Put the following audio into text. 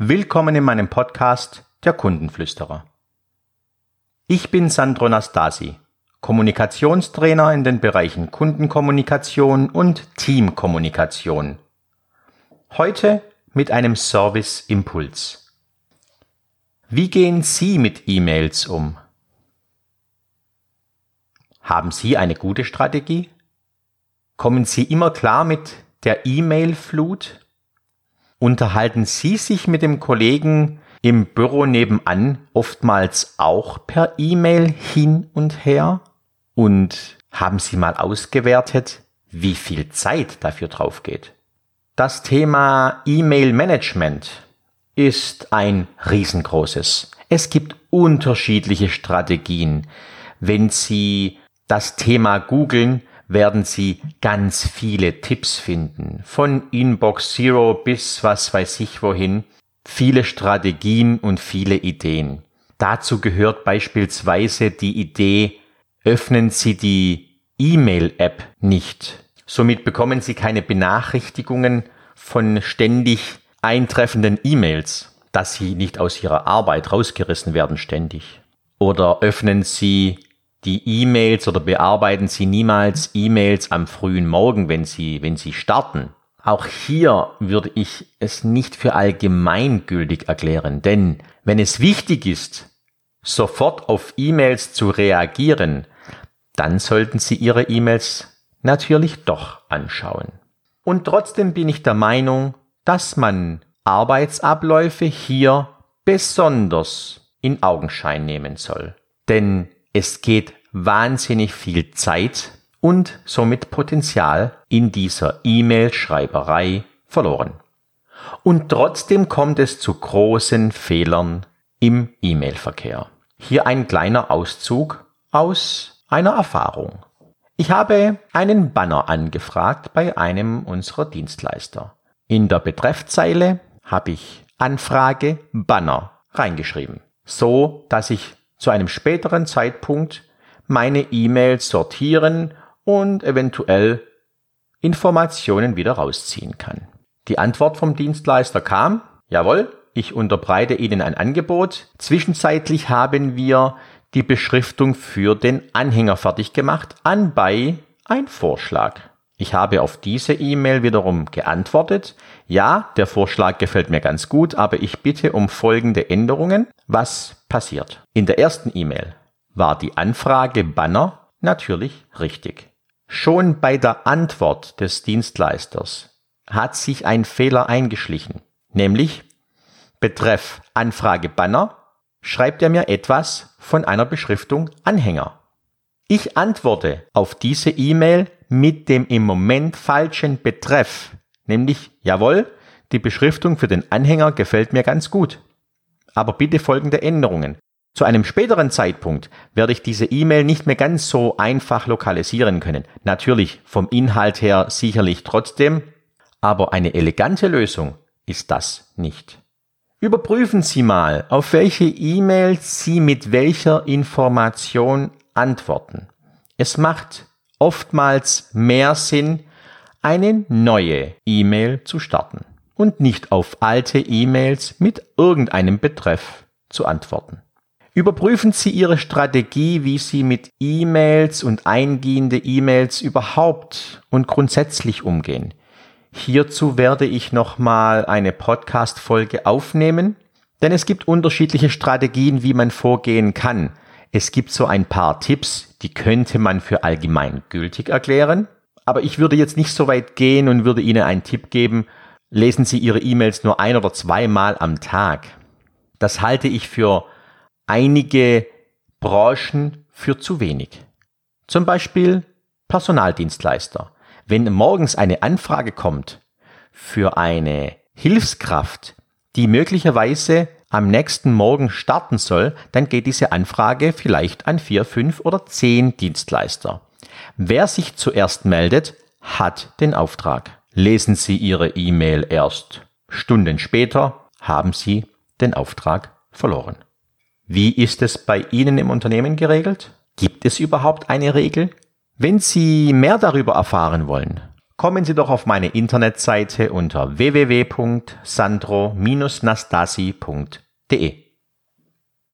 Willkommen in meinem Podcast Der Kundenflüsterer. Ich bin Sandro Nastasi, Kommunikationstrainer in den Bereichen Kundenkommunikation und Teamkommunikation. Heute mit einem Service-Impuls. Wie gehen Sie mit E-Mails um? Haben Sie eine gute Strategie? Kommen Sie immer klar mit der E-Mail-Flut? Unterhalten Sie sich mit dem Kollegen im Büro nebenan oftmals auch per E-Mail hin und her? Und haben Sie mal ausgewertet, wie viel Zeit dafür drauf geht? Das Thema E-Mail-Management ist ein riesengroßes. Es gibt unterschiedliche Strategien. Wenn Sie das Thema googeln, werden Sie ganz viele Tipps finden. Von Inbox Zero bis was weiß ich wohin. Viele Strategien und viele Ideen. Dazu gehört beispielsweise die Idee, öffnen Sie die E-Mail-App nicht. Somit bekommen Sie keine Benachrichtigungen von ständig eintreffenden E-Mails, dass Sie nicht aus Ihrer Arbeit rausgerissen werden ständig. Oder öffnen Sie die E-Mails oder bearbeiten Sie niemals E-Mails am frühen Morgen, wenn Sie, wenn Sie starten. Auch hier würde ich es nicht für allgemeingültig erklären, denn wenn es wichtig ist, sofort auf E-Mails zu reagieren, dann sollten Sie Ihre E-Mails natürlich doch anschauen. Und trotzdem bin ich der Meinung, dass man Arbeitsabläufe hier besonders in Augenschein nehmen soll. Denn es geht wahnsinnig viel Zeit und somit Potenzial in dieser E-Mail-Schreiberei verloren. Und trotzdem kommt es zu großen Fehlern im E-Mail-Verkehr. Hier ein kleiner Auszug aus einer Erfahrung. Ich habe einen Banner angefragt bei einem unserer Dienstleister. In der Betreffzeile habe ich Anfrage Banner reingeschrieben, so dass ich zu einem späteren Zeitpunkt meine E-Mails sortieren und eventuell Informationen wieder rausziehen kann. Die Antwort vom Dienstleister kam, jawohl, ich unterbreite Ihnen ein Angebot. Zwischenzeitlich haben wir die Beschriftung für den Anhänger fertig gemacht, anbei ein Vorschlag. Ich habe auf diese E-Mail wiederum geantwortet. Ja, der Vorschlag gefällt mir ganz gut, aber ich bitte um folgende Änderungen. Was passiert? In der ersten E-Mail war die Anfrage Banner natürlich richtig. Schon bei der Antwort des Dienstleisters hat sich ein Fehler eingeschlichen, nämlich betreff Anfrage Banner schreibt er mir etwas von einer Beschriftung Anhänger. Ich antworte auf diese E-Mail mit dem im Moment falschen Betreff, nämlich jawohl, die Beschriftung für den Anhänger gefällt mir ganz gut. Aber bitte folgende Änderungen. Zu einem späteren Zeitpunkt werde ich diese E-Mail nicht mehr ganz so einfach lokalisieren können. Natürlich vom Inhalt her sicherlich trotzdem, aber eine elegante Lösung ist das nicht. Überprüfen Sie mal, auf welche E-Mail Sie mit welcher Information antworten. Es macht oftmals mehr Sinn, eine neue E-Mail zu starten und nicht auf alte E-Mails mit irgendeinem Betreff zu antworten. Überprüfen Sie Ihre Strategie, wie Sie mit E-Mails und eingehende E-Mails überhaupt und grundsätzlich umgehen. Hierzu werde ich nochmal eine Podcast-Folge aufnehmen, denn es gibt unterschiedliche Strategien, wie man vorgehen kann. Es gibt so ein paar Tipps, die könnte man für allgemein gültig erklären. Aber ich würde jetzt nicht so weit gehen und würde Ihnen einen Tipp geben, lesen Sie Ihre E-Mails nur ein oder zweimal am Tag. Das halte ich für einige Branchen für zu wenig. Zum Beispiel Personaldienstleister. Wenn morgens eine Anfrage kommt für eine Hilfskraft, die möglicherweise am nächsten Morgen starten soll, dann geht diese Anfrage vielleicht an vier, fünf oder zehn Dienstleister. Wer sich zuerst meldet, hat den Auftrag. Lesen Sie Ihre E-Mail erst Stunden später, haben Sie den Auftrag verloren. Wie ist es bei Ihnen im Unternehmen geregelt? Gibt es überhaupt eine Regel? Wenn Sie mehr darüber erfahren wollen, kommen Sie doch auf meine Internetseite unter www.sandro-nastasi.de.